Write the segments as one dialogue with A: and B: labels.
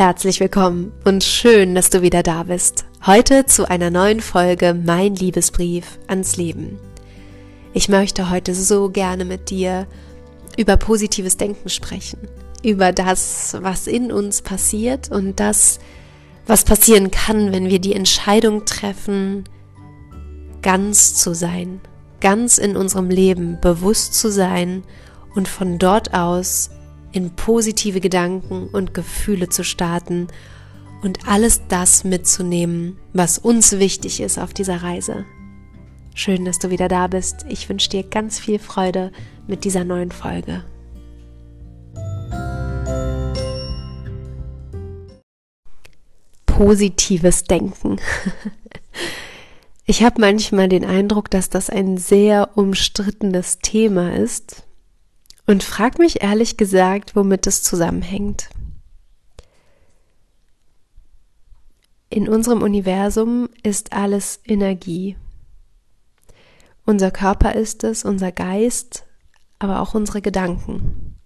A: Herzlich willkommen und schön, dass du wieder da bist. Heute zu einer neuen Folge Mein Liebesbrief ans Leben. Ich möchte heute so gerne mit dir über positives Denken sprechen, über das, was in uns passiert und das, was passieren kann, wenn wir die Entscheidung treffen, ganz zu sein, ganz in unserem Leben bewusst zu sein und von dort aus in positive Gedanken und Gefühle zu starten und alles das mitzunehmen, was uns wichtig ist auf dieser Reise. Schön, dass du wieder da bist. Ich wünsche dir ganz viel Freude mit dieser neuen Folge. Positives Denken. Ich habe manchmal den Eindruck, dass das ein sehr umstrittenes Thema ist und frag mich ehrlich gesagt, womit es zusammenhängt. In unserem Universum ist alles Energie. Unser Körper ist es, unser Geist, aber auch unsere Gedanken.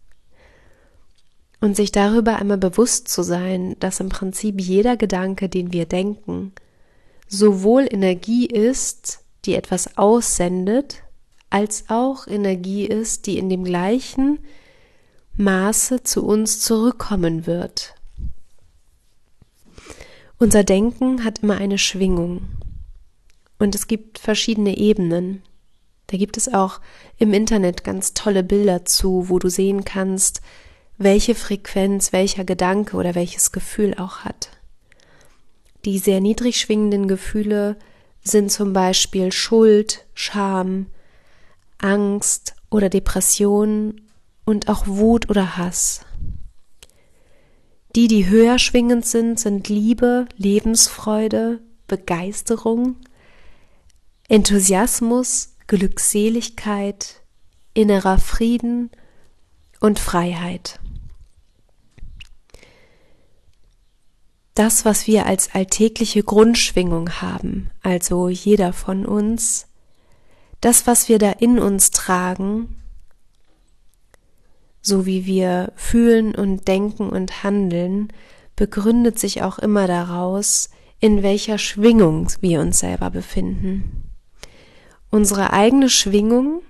A: Und sich darüber einmal bewusst zu sein, dass im Prinzip jeder Gedanke, den wir denken, sowohl Energie ist, die etwas aussendet, als auch Energie ist, die in dem gleichen Maße zu uns zurückkommen wird. Unser Denken hat immer eine Schwingung und es gibt verschiedene Ebenen. Da gibt es auch im Internet ganz tolle Bilder zu, wo du sehen kannst, welche Frequenz welcher Gedanke oder welches Gefühl auch hat. Die sehr niedrig schwingenden Gefühle sind zum Beispiel Schuld, Scham, Angst oder Depression und auch Wut oder Hass. Die, die höher schwingend sind, sind Liebe, Lebensfreude, Begeisterung, Enthusiasmus, Glückseligkeit, innerer Frieden und Freiheit. Das, was wir als alltägliche Grundschwingung haben, also jeder von uns, das, was wir da in uns tragen, so wie wir fühlen und denken und handeln, begründet sich auch immer daraus, in welcher Schwingung wir uns selber befinden. Unsere eigene Schwingung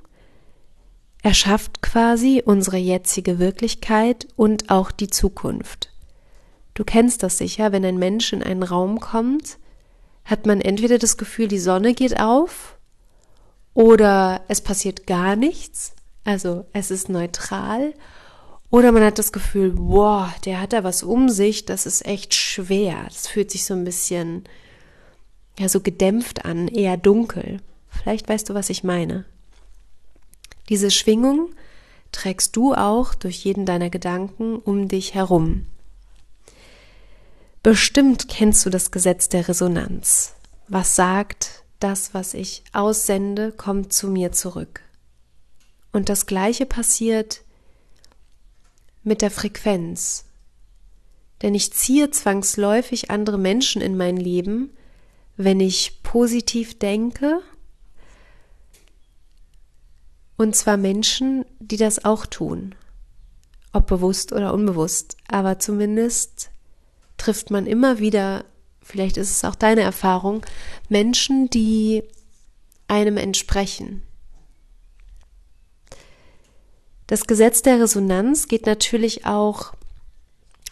A: erschafft quasi unsere jetzige Wirklichkeit und auch die Zukunft. Du kennst das sicher, wenn ein Mensch in einen Raum kommt, hat man entweder das Gefühl, die Sonne geht auf oder es passiert gar nichts, also es ist neutral, oder man hat das Gefühl, boah, der hat da was um sich, das ist echt schwer. Das fühlt sich so ein bisschen ja so gedämpft an, eher dunkel. Vielleicht weißt du, was ich meine. Diese Schwingung trägst du auch durch jeden deiner Gedanken um dich herum. Bestimmt kennst du das Gesetz der Resonanz, was sagt, das, was ich aussende, kommt zu mir zurück. Und das Gleiche passiert mit der Frequenz. Denn ich ziehe zwangsläufig andere Menschen in mein Leben, wenn ich positiv denke. Und zwar Menschen, die das auch tun. Ob bewusst oder unbewusst. Aber zumindest trifft man immer wieder vielleicht ist es auch deine Erfahrung, Menschen, die einem entsprechen. Das Gesetz der Resonanz geht natürlich auch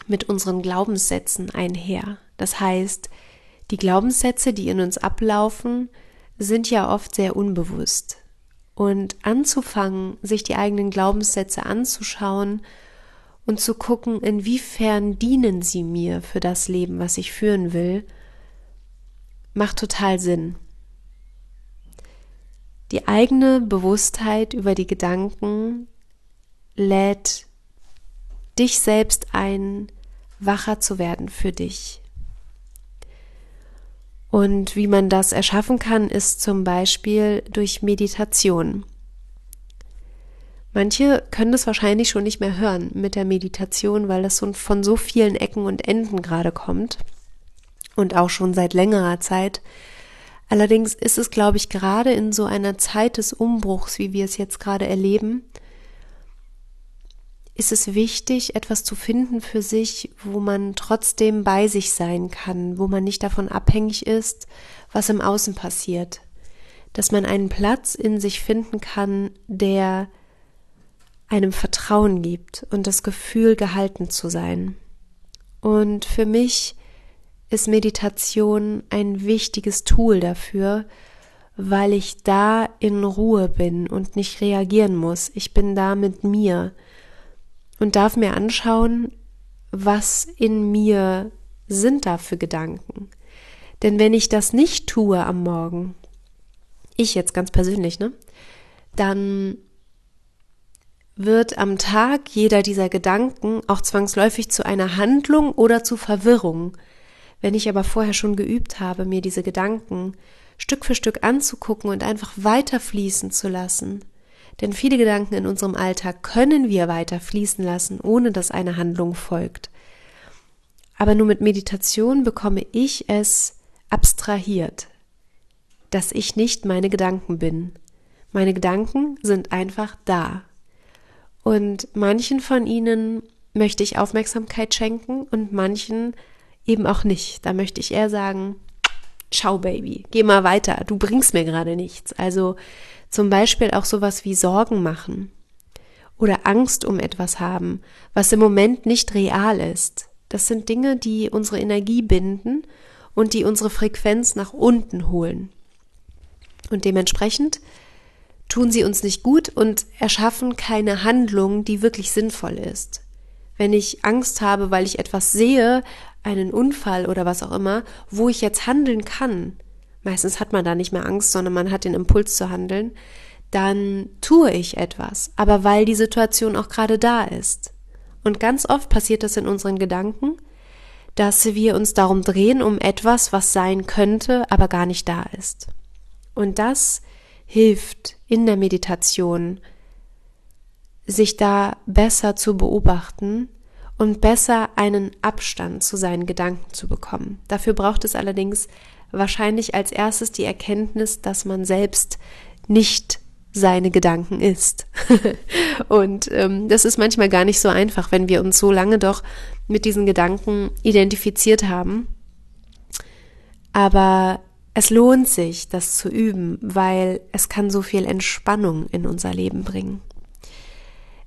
A: mit unseren Glaubenssätzen einher. Das heißt, die Glaubenssätze, die in uns ablaufen, sind ja oft sehr unbewusst. Und anzufangen, sich die eigenen Glaubenssätze anzuschauen und zu gucken, inwiefern dienen sie mir für das Leben, was ich führen will, macht total Sinn. Die eigene Bewusstheit über die Gedanken lädt dich selbst ein, wacher zu werden für dich. Und wie man das erschaffen kann, ist zum Beispiel durch Meditation. Manche können das wahrscheinlich schon nicht mehr hören mit der Meditation, weil das von so vielen Ecken und Enden gerade kommt und auch schon seit längerer Zeit. Allerdings ist es, glaube ich, gerade in so einer Zeit des Umbruchs, wie wir es jetzt gerade erleben, ist es wichtig, etwas zu finden für sich, wo man trotzdem bei sich sein kann, wo man nicht davon abhängig ist, was im Außen passiert. Dass man einen Platz in sich finden kann, der einem Vertrauen gibt und das Gefühl, gehalten zu sein. Und für mich ist Meditation ein wichtiges Tool dafür, weil ich da in Ruhe bin und nicht reagieren muss. Ich bin da mit mir und darf mir anschauen, was in mir sind da für Gedanken. Denn wenn ich das nicht tue am Morgen, ich jetzt ganz persönlich, ne, dann wird am Tag jeder dieser Gedanken auch zwangsläufig zu einer Handlung oder zu Verwirrung. Wenn ich aber vorher schon geübt habe, mir diese Gedanken Stück für Stück anzugucken und einfach weiter fließen zu lassen. Denn viele Gedanken in unserem Alltag können wir weiter fließen lassen, ohne dass eine Handlung folgt. Aber nur mit Meditation bekomme ich es abstrahiert, dass ich nicht meine Gedanken bin. Meine Gedanken sind einfach da. Und manchen von ihnen möchte ich Aufmerksamkeit schenken und manchen eben auch nicht. Da möchte ich eher sagen, ciao Baby, geh mal weiter, du bringst mir gerade nichts. Also zum Beispiel auch sowas wie Sorgen machen oder Angst um etwas haben, was im Moment nicht real ist. Das sind Dinge, die unsere Energie binden und die unsere Frequenz nach unten holen. Und dementsprechend tun sie uns nicht gut und erschaffen keine Handlung, die wirklich sinnvoll ist. Wenn ich Angst habe, weil ich etwas sehe, einen Unfall oder was auch immer, wo ich jetzt handeln kann, meistens hat man da nicht mehr Angst, sondern man hat den Impuls zu handeln, dann tue ich etwas, aber weil die Situation auch gerade da ist. Und ganz oft passiert das in unseren Gedanken, dass wir uns darum drehen um etwas, was sein könnte, aber gar nicht da ist. Und das hilft in der Meditation, sich da besser zu beobachten und besser einen Abstand zu seinen Gedanken zu bekommen. Dafür braucht es allerdings wahrscheinlich als erstes die Erkenntnis, dass man selbst nicht seine Gedanken ist. und ähm, das ist manchmal gar nicht so einfach, wenn wir uns so lange doch mit diesen Gedanken identifiziert haben. Aber es lohnt sich, das zu üben, weil es kann so viel Entspannung in unser Leben bringen.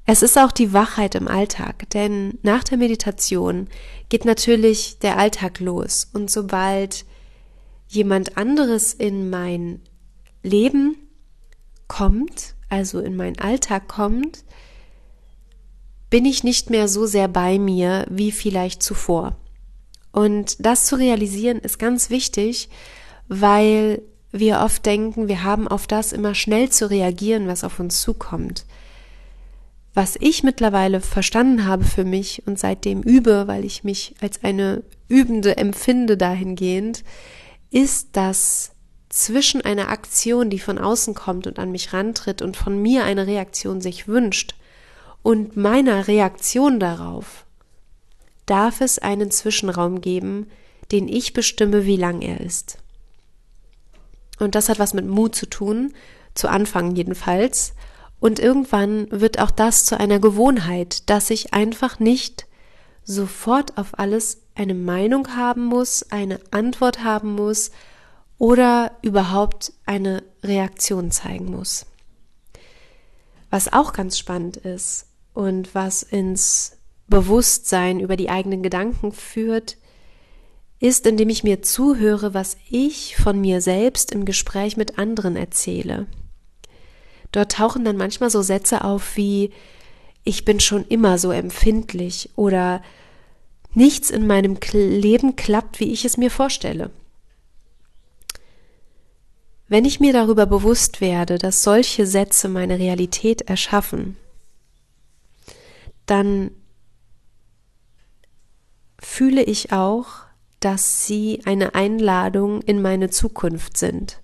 A: Es ist auch die Wachheit im Alltag, denn nach der Meditation geht natürlich der Alltag los und sobald jemand anderes in mein Leben kommt, also in meinen Alltag kommt, bin ich nicht mehr so sehr bei mir wie vielleicht zuvor. Und das zu realisieren ist ganz wichtig, weil wir oft denken, wir haben auf das immer schnell zu reagieren, was auf uns zukommt. Was ich mittlerweile verstanden habe für mich und seitdem übe, weil ich mich als eine Übende empfinde dahingehend, ist, dass zwischen einer Aktion, die von außen kommt und an mich rantritt und von mir eine Reaktion sich wünscht, und meiner Reaktion darauf, darf es einen Zwischenraum geben, den ich bestimme, wie lang er ist. Und das hat was mit Mut zu tun, zu Anfang jedenfalls. Und irgendwann wird auch das zu einer Gewohnheit, dass ich einfach nicht sofort auf alles eine Meinung haben muss, eine Antwort haben muss oder überhaupt eine Reaktion zeigen muss. Was auch ganz spannend ist und was ins Bewusstsein über die eigenen Gedanken führt, ist, indem ich mir zuhöre, was ich von mir selbst im Gespräch mit anderen erzähle. Dort tauchen dann manchmal so Sätze auf wie ich bin schon immer so empfindlich oder nichts in meinem Leben klappt, wie ich es mir vorstelle. Wenn ich mir darüber bewusst werde, dass solche Sätze meine Realität erschaffen, dann fühle ich auch, dass sie eine Einladung in meine Zukunft sind.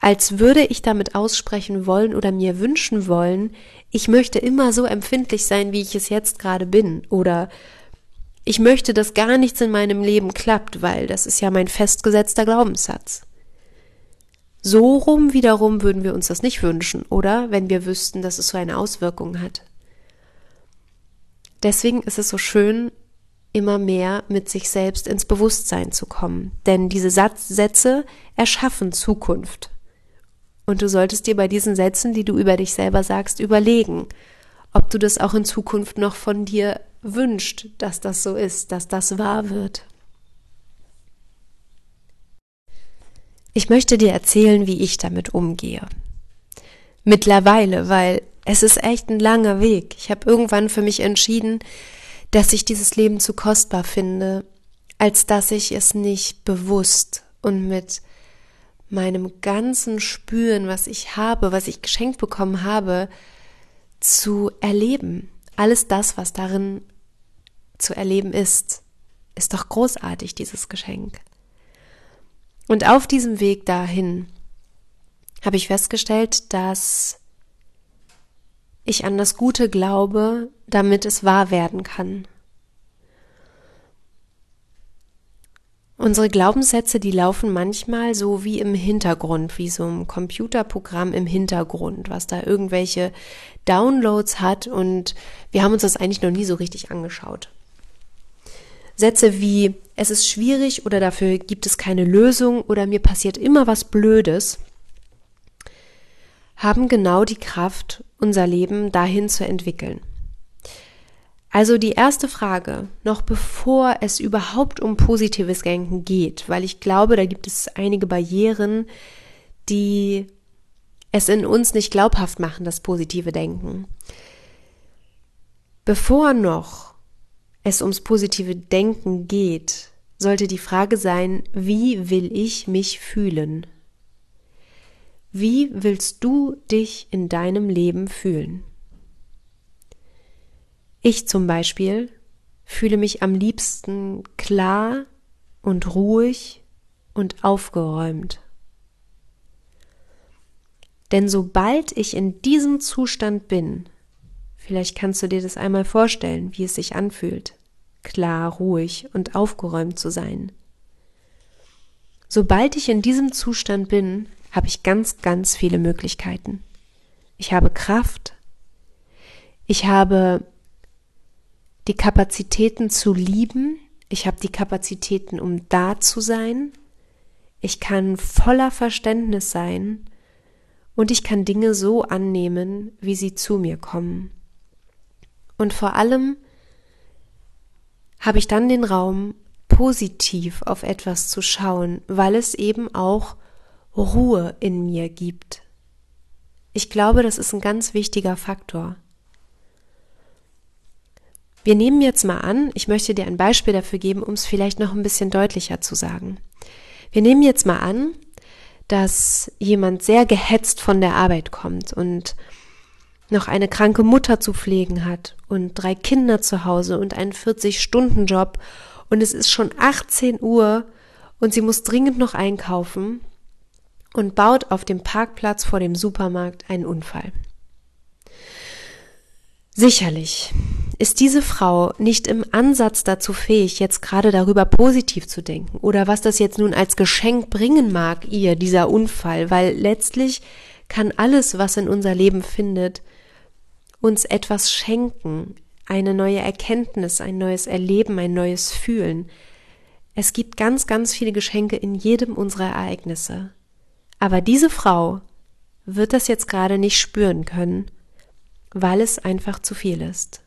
A: Als würde ich damit aussprechen wollen oder mir wünschen wollen, ich möchte immer so empfindlich sein, wie ich es jetzt gerade bin, oder ich möchte, dass gar nichts in meinem Leben klappt, weil das ist ja mein festgesetzter Glaubenssatz. So rum wiederum würden wir uns das nicht wünschen, oder wenn wir wüssten, dass es so eine Auswirkung hat. deswegen ist es so schön, immer mehr mit sich selbst ins Bewusstsein zu kommen. Denn diese Satz Sätze erschaffen Zukunft. Und du solltest dir bei diesen Sätzen, die du über dich selber sagst, überlegen, ob du das auch in Zukunft noch von dir wünscht, dass das so ist, dass das wahr wird. Ich möchte dir erzählen, wie ich damit umgehe. Mittlerweile, weil es ist echt ein langer Weg. Ich habe irgendwann für mich entschieden, dass ich dieses Leben zu kostbar finde, als dass ich es nicht bewusst und mit meinem ganzen Spüren, was ich habe, was ich geschenkt bekommen habe, zu erleben. Alles das, was darin zu erleben ist, ist doch großartig, dieses Geschenk. Und auf diesem Weg dahin habe ich festgestellt, dass ich an das Gute glaube, damit es wahr werden kann. Unsere Glaubenssätze, die laufen manchmal so wie im Hintergrund, wie so ein Computerprogramm im Hintergrund, was da irgendwelche Downloads hat und wir haben uns das eigentlich noch nie so richtig angeschaut. Sätze wie es ist schwierig oder dafür gibt es keine Lösung oder mir passiert immer was Blödes haben genau die Kraft, unser Leben dahin zu entwickeln. Also die erste Frage, noch bevor es überhaupt um positives Denken geht, weil ich glaube, da gibt es einige Barrieren, die es in uns nicht glaubhaft machen, das positive Denken. Bevor noch es ums positive Denken geht, sollte die Frage sein, wie will ich mich fühlen? Wie willst du dich in deinem Leben fühlen? Ich zum Beispiel fühle mich am liebsten klar und ruhig und aufgeräumt. Denn sobald ich in diesem Zustand bin, vielleicht kannst du dir das einmal vorstellen, wie es sich anfühlt, klar, ruhig und aufgeräumt zu sein. Sobald ich in diesem Zustand bin, habe ich ganz, ganz viele Möglichkeiten. Ich habe Kraft. Ich habe die Kapazitäten zu lieben. Ich habe die Kapazitäten, um da zu sein. Ich kann voller Verständnis sein und ich kann Dinge so annehmen, wie sie zu mir kommen. Und vor allem habe ich dann den Raum, positiv auf etwas zu schauen, weil es eben auch Ruhe in mir gibt. Ich glaube, das ist ein ganz wichtiger Faktor. Wir nehmen jetzt mal an, ich möchte dir ein Beispiel dafür geben, um es vielleicht noch ein bisschen deutlicher zu sagen. Wir nehmen jetzt mal an, dass jemand sehr gehetzt von der Arbeit kommt und noch eine kranke Mutter zu pflegen hat und drei Kinder zu Hause und einen 40-Stunden-Job und es ist schon 18 Uhr und sie muss dringend noch einkaufen und baut auf dem Parkplatz vor dem Supermarkt einen Unfall. Sicherlich ist diese Frau nicht im Ansatz dazu fähig, jetzt gerade darüber positiv zu denken oder was das jetzt nun als Geschenk bringen mag, ihr dieser Unfall, weil letztlich kann alles, was in unser Leben findet, uns etwas schenken, eine neue Erkenntnis, ein neues Erleben, ein neues Fühlen. Es gibt ganz, ganz viele Geschenke in jedem unserer Ereignisse. Aber diese Frau wird das jetzt gerade nicht spüren können, weil es einfach zu viel ist.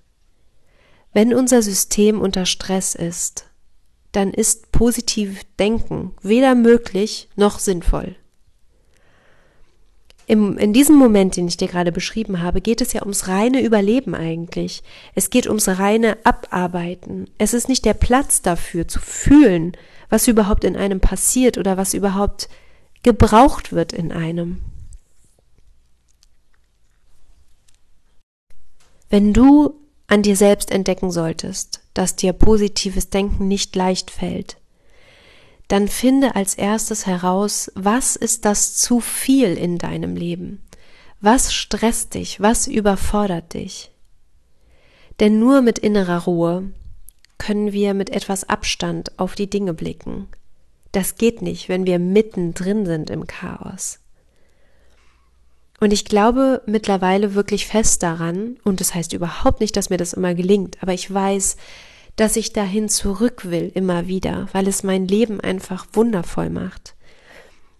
A: Wenn unser System unter Stress ist, dann ist positiv Denken weder möglich noch sinnvoll. Im, in diesem Moment, den ich dir gerade beschrieben habe, geht es ja ums reine Überleben eigentlich. Es geht ums reine Abarbeiten. Es ist nicht der Platz dafür zu fühlen, was überhaupt in einem passiert oder was überhaupt gebraucht wird in einem. Wenn du an dir selbst entdecken solltest, dass dir positives Denken nicht leicht fällt, dann finde als erstes heraus, was ist das zu viel in deinem Leben? Was stresst dich? Was überfordert dich? Denn nur mit innerer Ruhe können wir mit etwas Abstand auf die Dinge blicken. Das geht nicht, wenn wir mittendrin sind im Chaos. Und ich glaube mittlerweile wirklich fest daran, und das heißt überhaupt nicht, dass mir das immer gelingt, aber ich weiß, dass ich dahin zurück will immer wieder, weil es mein Leben einfach wundervoll macht.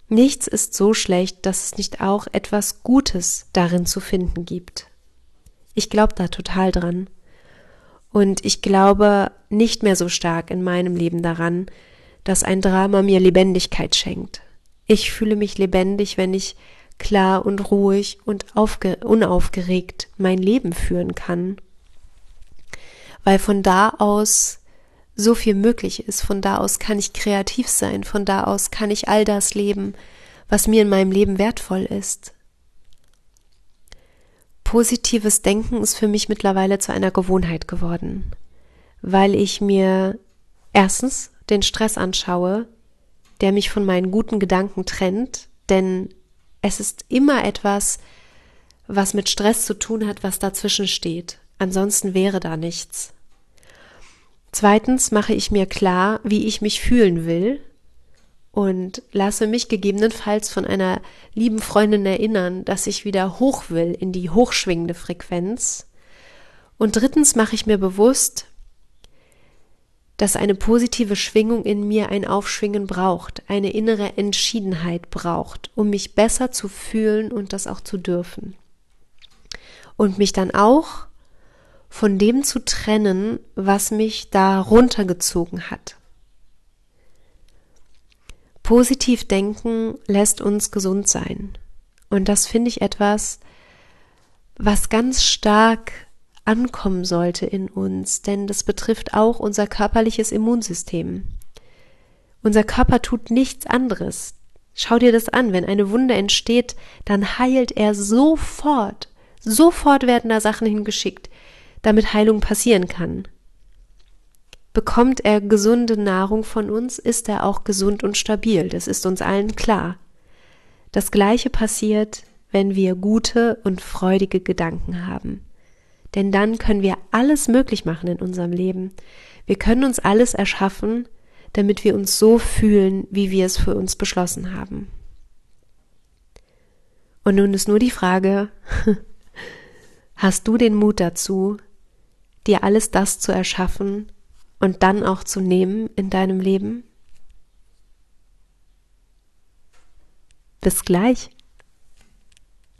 A: Nichts ist so schlecht, dass es nicht auch etwas Gutes darin zu finden gibt. Ich glaube da total dran. Und ich glaube nicht mehr so stark in meinem Leben daran, dass ein Drama mir Lebendigkeit schenkt. Ich fühle mich lebendig, wenn ich klar und ruhig und unaufgeregt mein Leben führen kann. Weil von da aus so viel möglich ist, von da aus kann ich kreativ sein, von da aus kann ich all das leben, was mir in meinem Leben wertvoll ist. Positives Denken ist für mich mittlerweile zu einer Gewohnheit geworden, weil ich mir erstens den Stress anschaue, der mich von meinen guten Gedanken trennt, denn es ist immer etwas, was mit Stress zu tun hat, was dazwischen steht. Ansonsten wäre da nichts. Zweitens mache ich mir klar, wie ich mich fühlen will und lasse mich gegebenenfalls von einer lieben Freundin erinnern, dass ich wieder hoch will in die hochschwingende Frequenz. Und drittens mache ich mir bewusst, dass eine positive Schwingung in mir ein Aufschwingen braucht, eine innere Entschiedenheit braucht, um mich besser zu fühlen und das auch zu dürfen. Und mich dann auch von dem zu trennen, was mich da runtergezogen hat. Positiv denken lässt uns gesund sein. Und das finde ich etwas, was ganz stark ankommen sollte in uns, denn das betrifft auch unser körperliches Immunsystem. Unser Körper tut nichts anderes. Schau dir das an, wenn eine Wunde entsteht, dann heilt er sofort. Sofort werden da Sachen hingeschickt, damit Heilung passieren kann. Bekommt er gesunde Nahrung von uns, ist er auch gesund und stabil, das ist uns allen klar. Das gleiche passiert, wenn wir gute und freudige Gedanken haben. Denn dann können wir alles möglich machen in unserem Leben. Wir können uns alles erschaffen, damit wir uns so fühlen, wie wir es für uns beschlossen haben. Und nun ist nur die Frage, hast du den Mut dazu, dir alles das zu erschaffen und dann auch zu nehmen in deinem Leben? Bis gleich.